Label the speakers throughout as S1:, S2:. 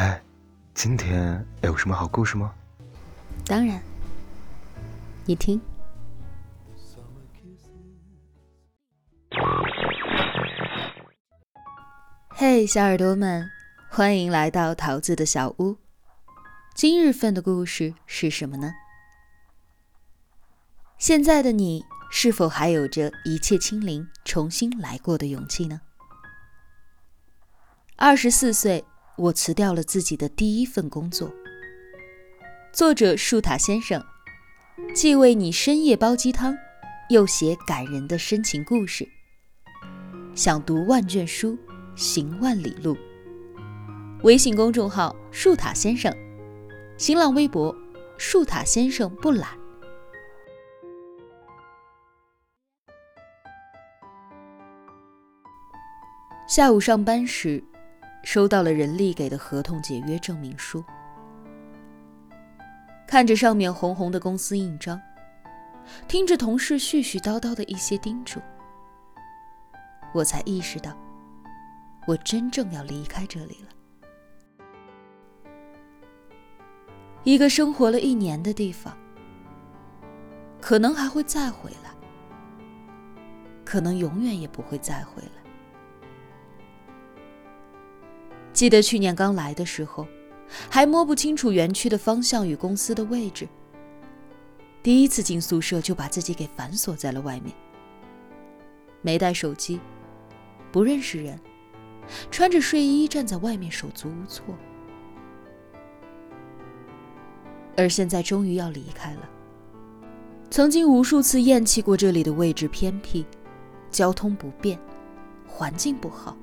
S1: 哎，今天有什么好故事吗？
S2: 当然，你听。嘿，小耳朵们，欢迎来到桃子的小屋。今日份的故事是什么呢？现在的你是否还有着一切清零、重新来过的勇气呢？二十四岁，我辞掉了自己的第一份工作。作者树塔先生，既为你深夜煲鸡汤，又写感人的深情故事。想读万卷书，行万里路。微信公众号树塔先生，新浪微博树塔先生不懒。下午上班时，收到了人力给的合同解约证明书。看着上面红红的公司印章，听着同事絮絮叨叨的一些叮嘱，我才意识到，我真正要离开这里了。一个生活了一年的地方，可能还会再回来，可能永远也不会再回来。记得去年刚来的时候。还摸不清楚园区的方向与公司的位置。第一次进宿舍就把自己给反锁在了外面，没带手机，不认识人，穿着睡衣站在外面手足无措。而现在终于要离开了。曾经无数次厌弃过这里的位置偏僻，交通不便，环境不好。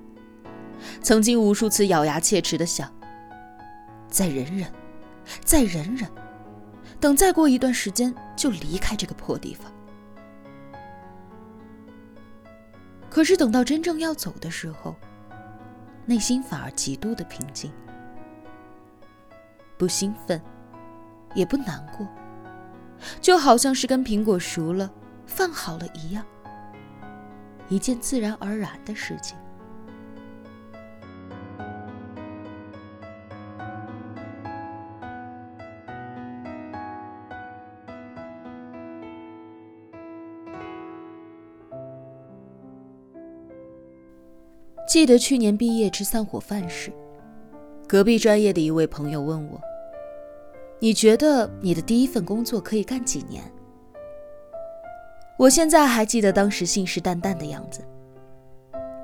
S2: 曾经无数次咬牙切齿的想。再忍忍，再忍忍，等再过一段时间就离开这个破地方。可是等到真正要走的时候，内心反而极度的平静，不兴奋，也不难过，就好像是跟苹果熟了、饭好了一样，一件自然而然的事情。记得去年毕业吃散伙饭时，隔壁专业的一位朋友问我：“你觉得你的第一份工作可以干几年？”我现在还记得当时信誓旦旦的样子。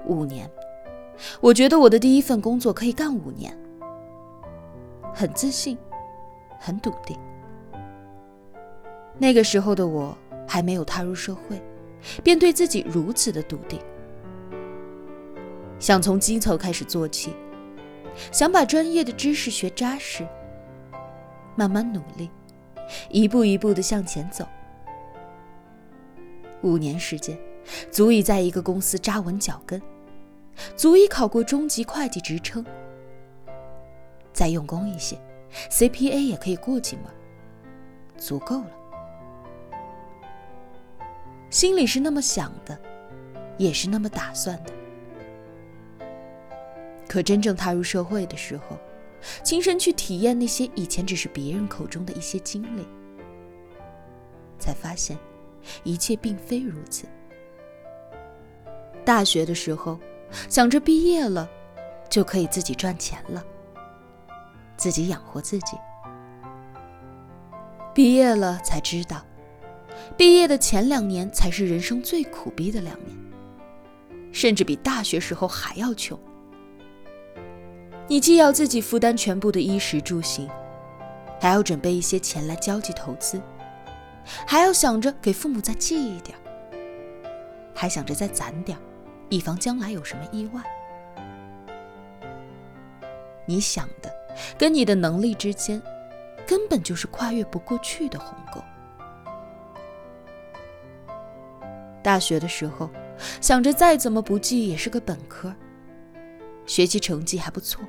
S2: 五年，我觉得我的第一份工作可以干五年，很自信，很笃定。那个时候的我还没有踏入社会，便对自己如此的笃定。想从基层开始做起，想把专业的知识学扎实，慢慢努力，一步一步的向前走。五年时间，足以在一个公司扎稳脚跟，足以考过中级会计职称。再用功一些，CPA 也可以过几门，足够了。心里是那么想的，也是那么打算的。可真正踏入社会的时候，亲身去体验那些以前只是别人口中的一些经历，才发现一切并非如此。大学的时候，想着毕业了就可以自己赚钱了，自己养活自己。毕业了才知道，毕业的前两年才是人生最苦逼的两年，甚至比大学时候还要穷。你既要自己负担全部的衣食住行，还要准备一些钱来交际投资，还要想着给父母再寄一点，还想着再攒点，以防将来有什么意外。你想的跟你的能力之间，根本就是跨越不过去的鸿沟。大学的时候，想着再怎么不济也是个本科。学习成绩还不错，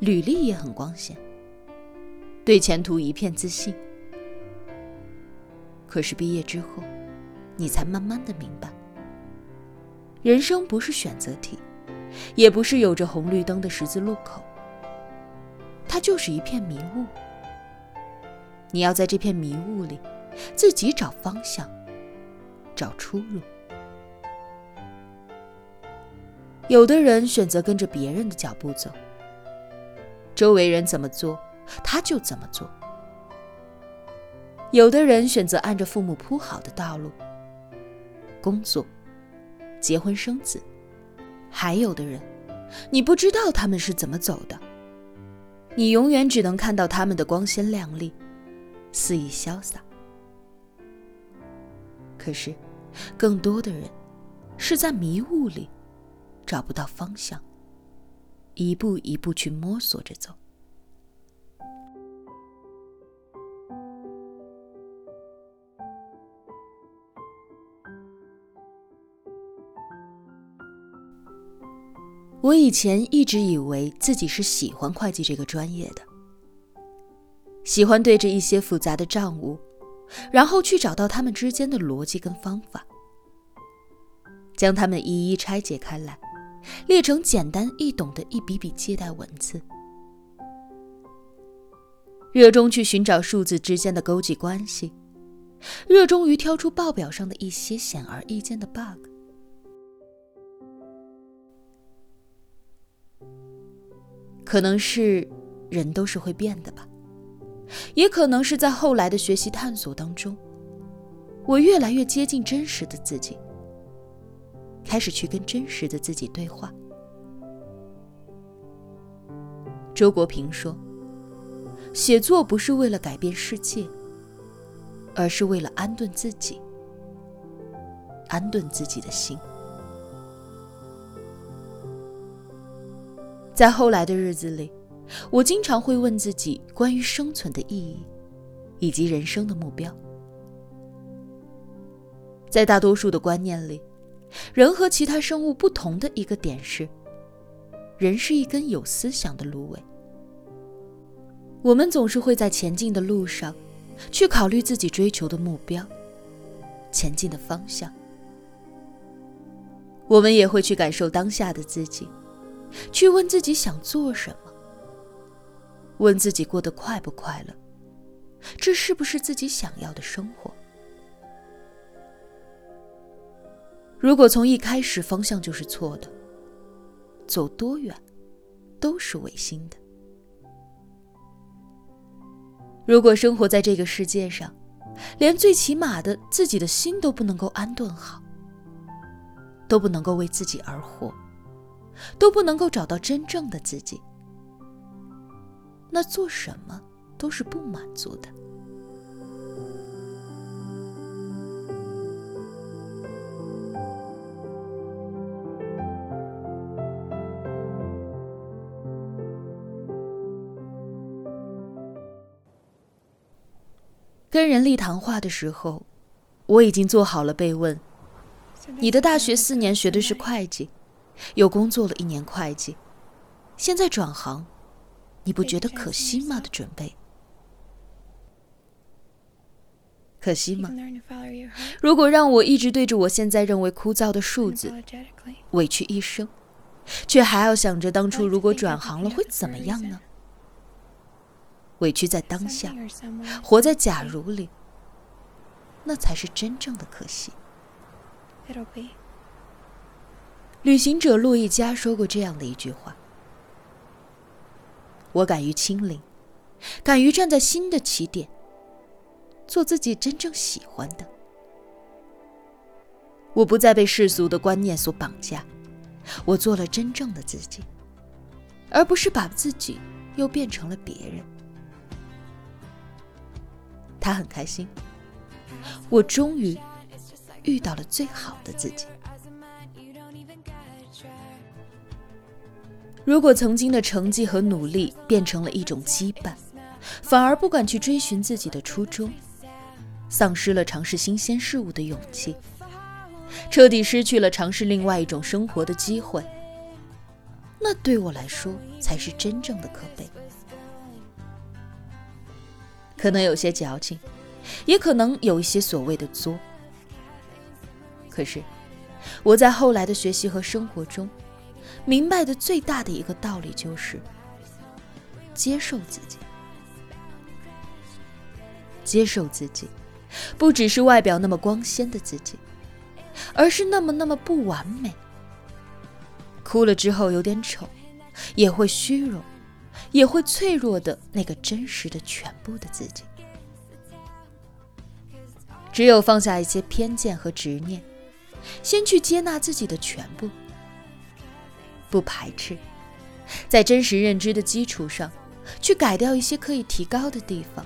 S2: 履历也很光鲜，对前途一片自信。可是毕业之后，你才慢慢的明白，人生不是选择题，也不是有着红绿灯的十字路口，它就是一片迷雾，你要在这片迷雾里自己找方向，找出路。有的人选择跟着别人的脚步走，周围人怎么做，他就怎么做；有的人选择按着父母铺好的道路，工作、结婚生子；还有的人，你不知道他们是怎么走的，你永远只能看到他们的光鲜亮丽、肆意潇洒。可是，更多的人是在迷雾里。找不到方向，一步一步去摸索着走。我以前一直以为自己是喜欢会计这个专业的，喜欢对着一些复杂的账务，然后去找到它们之间的逻辑跟方法，将它们一一拆解开来。列成简单易懂的一笔笔借贷文字，热衷去寻找数字之间的勾稽关系，热衷于挑出报表上的一些显而易见的 bug。可能是人都是会变的吧，也可能是在后来的学习探索当中，我越来越接近真实的自己。开始去跟真实的自己对话。周国平说：“写作不是为了改变世界，而是为了安顿自己，安顿自己的心。”在后来的日子里，我经常会问自己关于生存的意义，以及人生的目标。在大多数的观念里。人和其他生物不同的一个点是，人是一根有思想的芦苇。我们总是会在前进的路上，去考虑自己追求的目标、前进的方向。我们也会去感受当下的自己，去问自己想做什么，问自己过得快不快乐，这是不是自己想要的生活。如果从一开始方向就是错的，走多远都是违心的。如果生活在这个世界上，连最起码的自己的心都不能够安顿好，都不能够为自己而活，都不能够找到真正的自己，那做什么都是不满足的。跟人力谈话的时候，我已经做好了被问：“你的大学四年学的是会计，又工作了一年会计，现在转行，你不觉得可惜吗？”的准备。可惜吗？如果让我一直对着我现在认为枯燥的数字委屈一生，却还要想着当初如果转行了会怎么样呢？委屈在当下，活在假如里，那才是真正的可惜。旅行者路易加说过这样的一句话：“我敢于亲临，敢于站在新的起点，做自己真正喜欢的。我不再被世俗的观念所绑架，我做了真正的自己，而不是把自己又变成了别人。”他很开心，我终于遇到了最好的自己。如果曾经的成绩和努力变成了一种羁绊，反而不敢去追寻自己的初衷，丧失了尝试新鲜事物的勇气，彻底失去了尝试另外一种生活的机会，那对我来说才是真正的可悲。可能有些矫情，也可能有一些所谓的作。可是，我在后来的学习和生活中，明白的最大的一个道理就是：接受自己。接受自己，不只是外表那么光鲜的自己，而是那么那么不完美。哭了之后有点丑，也会虚荣，也会脆弱的那个真实的全部的自己。只有放下一些偏见和执念，先去接纳自己的全部，不排斥，在真实认知的基础上，去改掉一些可以提高的地方，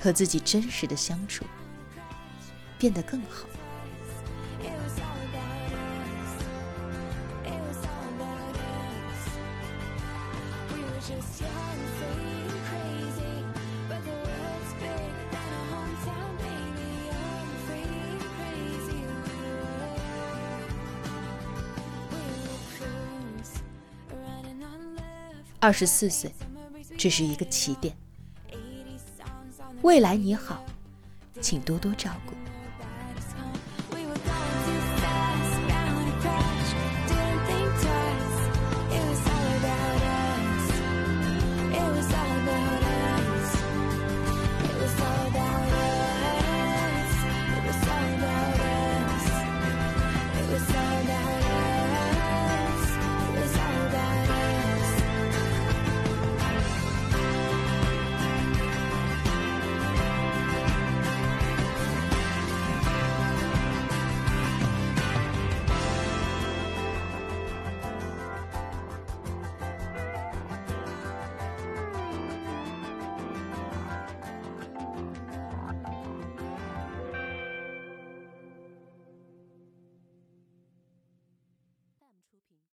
S2: 和自己真实的相处，变得更好。二十四岁，只是一个起点。未来你好，请多多照顾。